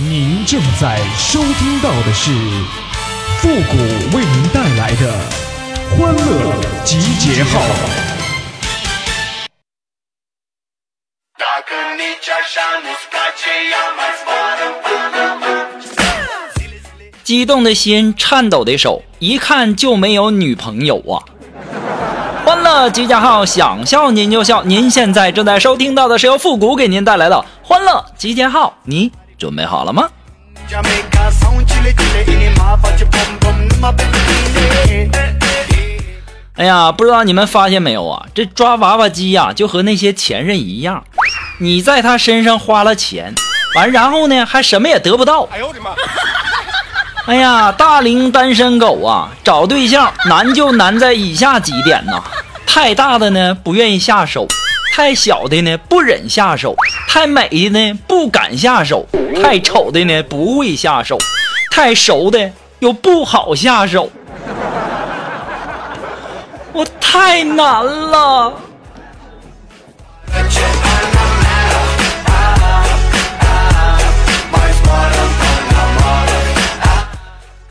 您正在收听到的是复古为您带来的欢乐集结号。激动的心，颤抖的手，一看就没有女朋友啊！欢乐集结号，想笑您就笑。您现在正在收听到的是由复古给您带来的欢乐集结号，你准备好了吗？哎呀，不知道你们发现没有啊？这抓娃娃机呀，就和那些前任一样，你在他身上花了钱，完然后呢，还什么也得不到。哎呦我的妈！哎呀，大龄单身狗啊，找对象难就难在以下几点呐：太大的呢不愿意下手，太小的呢不忍下手，太美的呢不敢下手，太丑的呢不会下手，太熟的又不好下手。我太难了。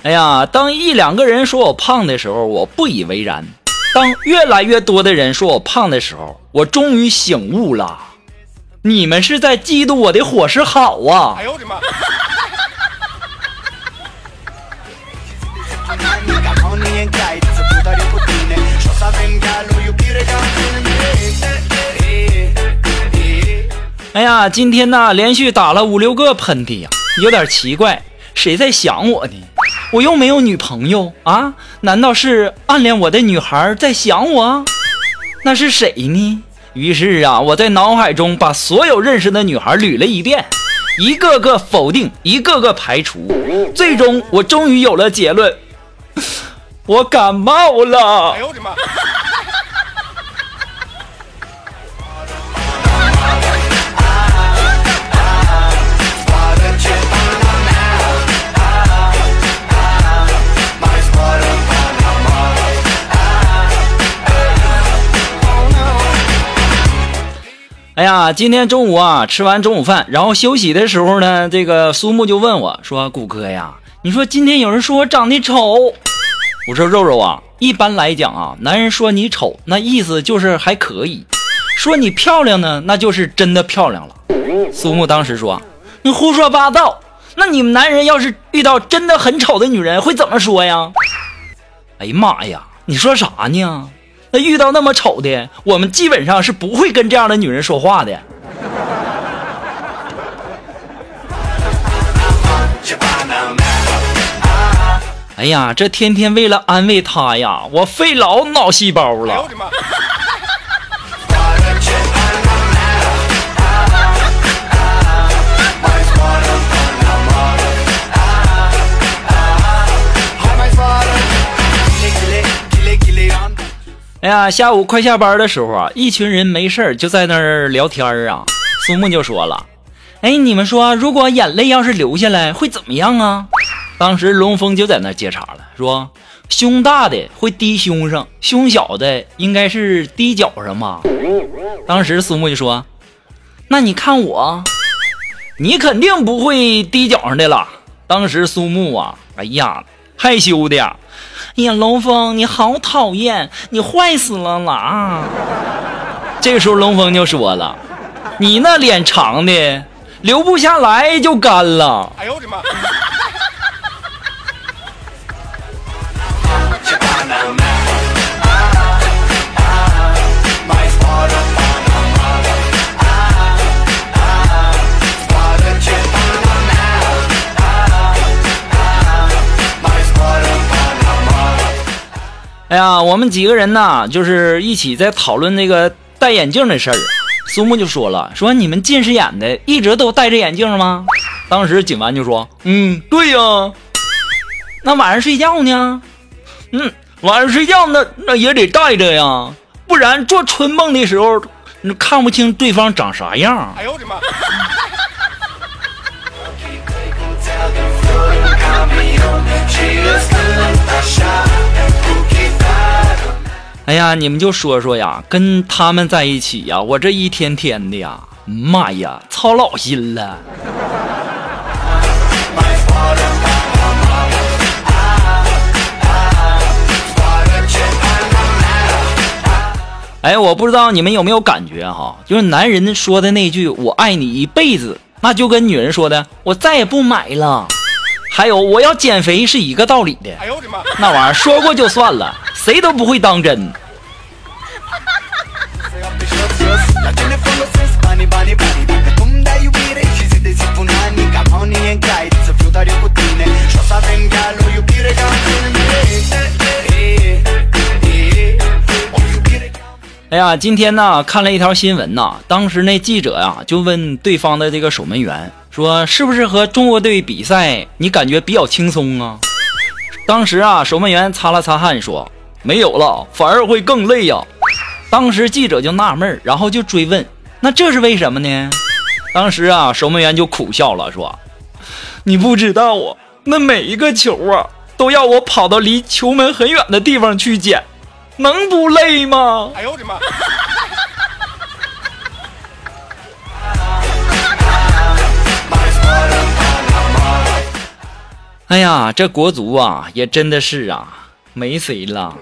哎呀，当一两个人说我胖的时候，我不以为然；当越来越多的人说我胖的时候，我终于醒悟了。你们是在嫉妒我的伙食好啊！哎呦我的妈！哎呀，今天呢，连续打了五六个喷嚏呀，有点奇怪，谁在想我呢？我又没有女朋友啊？难道是暗恋我的女孩在想我？那是谁呢？于是啊，我在脑海中把所有认识的女孩捋了一遍，一个个否定，一个个排除，最终我终于有了结论：我感冒了。哎呦我的妈！哎呀，今天中午啊，吃完中午饭，然后休息的时候呢，这个苏木就问我说：“谷哥呀，你说今天有人说我长得丑。”我说：“肉肉啊，一般来讲啊，男人说你丑，那意思就是还可以；说你漂亮呢，那就是真的漂亮了。”苏木当时说：“你胡说八道！那你们男人要是遇到真的很丑的女人，会怎么说呀？”哎呀妈呀，你说啥呢？那遇到那么丑的，我们基本上是不会跟这样的女人说话的。哎呀，这天天为了安慰她呀，我费老脑细胞了。哎哎呀，下午快下班的时候啊，一群人没事就在那儿聊天啊。苏木就说了：“哎，你们说，如果眼泪要是流下来会怎么样啊？”当时龙峰就在那接茬了，说：“胸大的会滴胸上，胸小的应该是滴脚上吧。”当时苏木就说：“那你看我，你肯定不会滴脚上的了。”当时苏木啊，哎呀，害羞的呀。哎呀，龙峰，你好讨厌，你坏死了啦！这个时候，龙峰就说了：“你那脸长的，流不下来就干了。”哎呦我的妈！哎呀，我们几个人呢，就是一起在讨论那个戴眼镜的事儿。苏木就说了：“说你们近视眼的一直都戴着眼镜吗？”当时锦完就说：“嗯，对呀。”那晚上睡觉呢？嗯，晚上睡觉那那也得戴着呀，不然做春梦的时候，你看不清对方长啥样。哎呦我的妈！哎呀，你们就说说呀，跟他们在一起呀，我这一天天的呀，妈呀，操老心了。哎，我不知道你们有没有感觉哈，就是男人说的那句“我爱你一辈子”，那就跟女人说的“我再也不买了”，还有“我要减肥”是一个道理的。哎呦我的妈！那玩意儿说过就算了，谁都不会当真。哎呀，今天呢看了一条新闻呐，当时那记者呀就问对方的这个守门员说：“是不是和中国队比赛你感觉比较轻松啊？”当时啊守门员擦了擦汗说：“没有了，反而会更累呀。”当时记者就纳闷，然后就追问：“那这是为什么呢？”当时啊守门员就苦笑了说：“你不知道啊，那每一个球啊都要我跑到离球门很远的地方去捡。”能不累吗？哎呦我的妈！哎呀，这国足啊，也真的是啊，没谁了。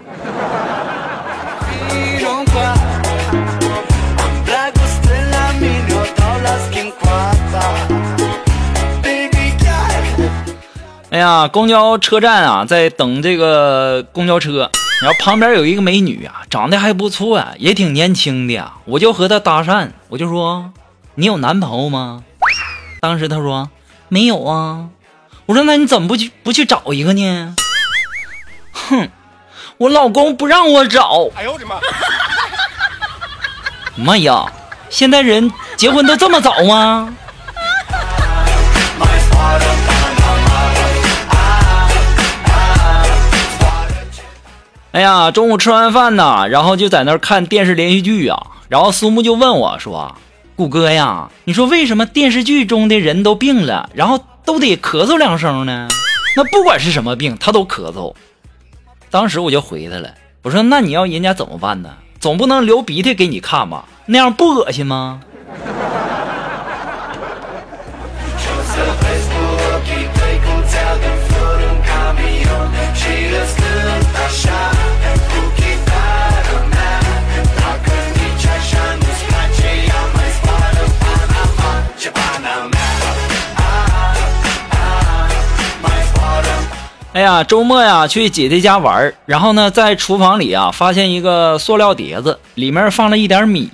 哎呀，公交车站啊，在等这个公交车。然后旁边有一个美女啊，长得还不错啊，也挺年轻的呀。我就和她搭讪，我就说：“你有男朋友吗？”当时她说：“没有啊。”我说：“那你怎么不去不去找一个呢？”哼，我老公不让我找。哎呦我的妈！妈呀，现在人结婚都这么早吗？哎呀，中午吃完饭呢，然后就在那儿看电视连续剧啊。然后苏木就问我说：“谷哥呀，你说为什么电视剧中的人都病了，然后都得咳嗽两声呢？那不管是什么病，他都咳嗽。”当时我就回他了，我说：“那你要人家怎么办呢？总不能流鼻涕给你看吧？那样不恶心吗？”呀，周末呀，去姐姐家玩然后呢，在厨房里啊，发现一个塑料碟子，里面放了一点米，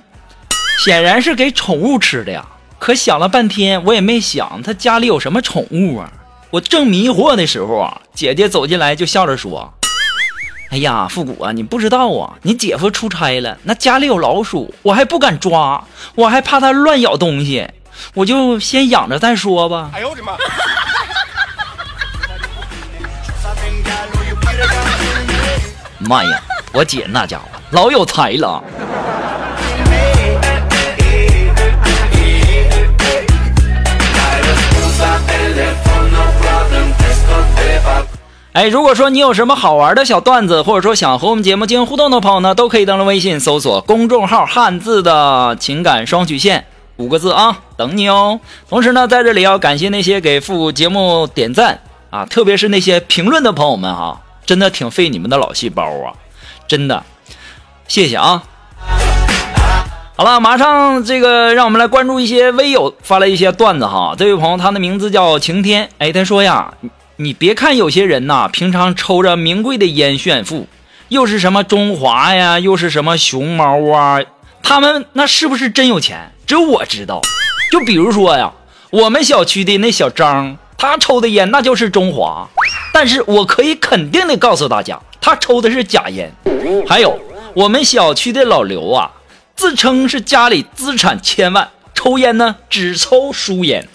显然是给宠物吃的呀。可想了半天，我也没想他家里有什么宠物啊。我正迷惑的时候啊，姐姐走进来就笑着说：“哎呀，复古啊，你不知道啊，你姐夫出差了，那家里有老鼠，我还不敢抓，我还怕它乱咬东西，我就先养着再说吧。”哎呦我的妈！妈呀，我姐那家伙老有才了。哎，如果说你有什么好玩的小段子，或者说想和我们节目进行互动的朋友呢，都可以登录微信搜索公众号“汉字的情感双曲线”五个字啊，等你哦。同时呢，在这里要感谢那些给副节目点赞啊，特别是那些评论的朋友们哈。真的挺费你们的老细胞啊，真的，谢谢啊。好了，马上这个让我们来关注一些微友发了一些段子哈。这位朋友他的名字叫晴天，哎，他说呀，你别看有些人呐，平常抽着名贵的烟炫富，又是什么中华呀，又是什么熊猫啊，他们那是不是真有钱？只有我知道。就比如说呀，我们小区的那小张，他抽的烟那就是中华。但是我可以肯定的告诉大家，他抽的是假烟。还有我们小区的老刘啊，自称是家里资产千万，抽烟呢只抽书烟。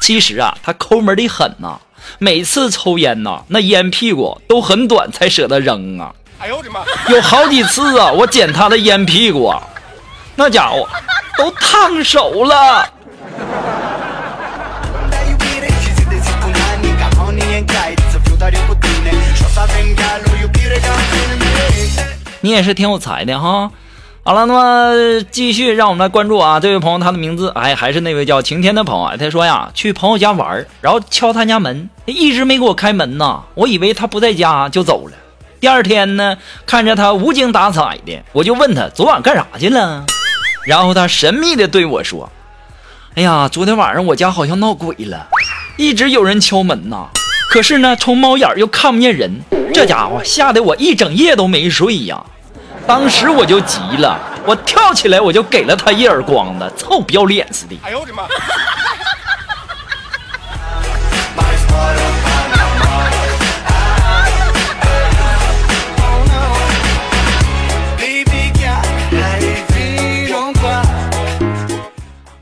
其实啊，他抠门的很呐，每次抽烟呐，那烟屁股都很短才舍得扔啊。哎呦我的妈！有好几次啊，我捡他的烟屁股啊，那家伙都烫手了。你也是挺有才的哈，好了，那么继续让我们来关注啊，这位朋友他的名字哎还是那位叫晴天的朋友，他说呀去朋友家玩，然后敲他家门，一直没给我开门呐，我以为他不在家就走了。第二天呢，看着他无精打采的，我就问他昨晚干啥去了，然后他神秘的对我说：“哎呀，昨天晚上我家好像闹鬼了，一直有人敲门呐，可是呢从猫眼又看不见人，这家伙吓得我一整夜都没睡呀。”当时我就急了，我跳起来我就给了他一耳光子，臭不要脸似的！哎呦我的妈！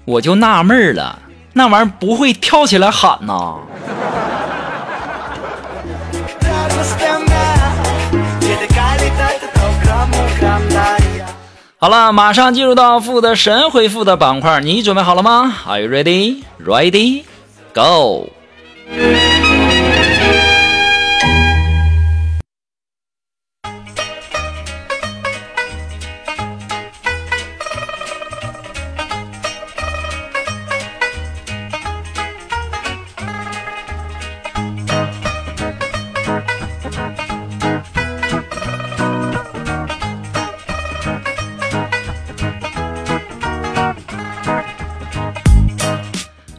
我就纳闷了，那玩意儿不会跳起来喊呐？好了，马上进入到负的神回复的板块，你准备好了吗？Are you ready? Ready? Go!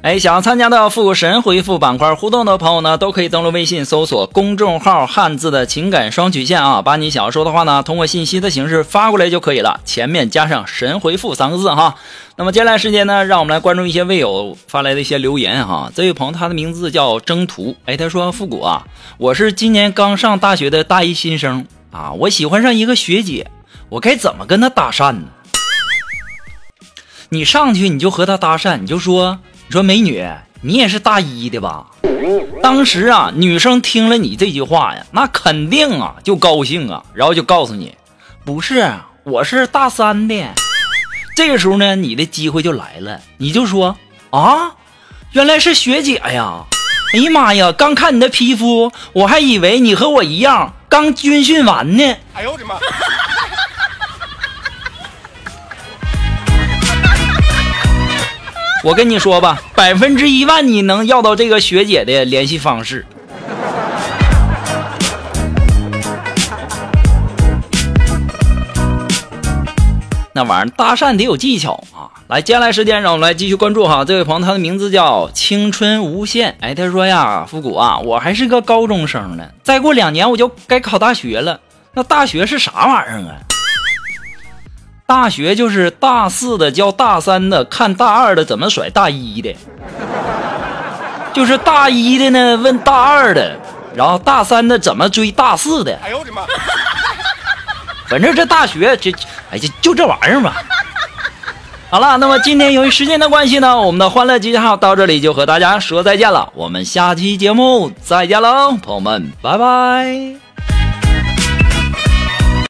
哎，想要参加到复古神回复板块互动的朋友呢，都可以登录微信搜索公众号“汉字的情感双曲线”啊，把你想要说的话呢，通过信息的形式发过来就可以了，前面加上“神回复”三个字哈。那么接下来时间呢，让我们来关注一些微友发来的一些留言哈。这位朋友他的名字叫征途，哎，他说复古啊，我是今年刚上大学的大一新生啊，我喜欢上一个学姐，我该怎么跟她搭讪呢？你上去你就和她搭讪，你就说。你说美女，你也是大一的吧？当时啊，女生听了你这句话呀，那肯定啊就高兴啊，然后就告诉你，不是，我是大三的。这个时候呢，你的机会就来了，你就说啊，原来是学姐呀！哎呀妈呀，刚看你的皮肤，我还以为你和我一样刚军训完呢。哎呦我的妈！我跟你说吧，百分之一万你能要到这个学姐的联系方式。那玩意儿搭讪得有技巧啊！来，接下来时间让我们来继续关注哈，这位朋友他的名字叫青春无限。哎，他说呀，复古啊，我还是个高中生呢，再过两年我就该考大学了。那大学是啥玩意儿啊？大学就是大四的教大三的，看大二的怎么甩大一的，就是大一的呢问大二的，然后大三的怎么追大四的。哎呦我的妈！反正这大学这，哎就就这玩意儿吧。好了，那么今天由于时间的关系呢，我们的欢乐集结号到这里就和大家说再见了。我们下期节目再见喽，朋友们，拜拜。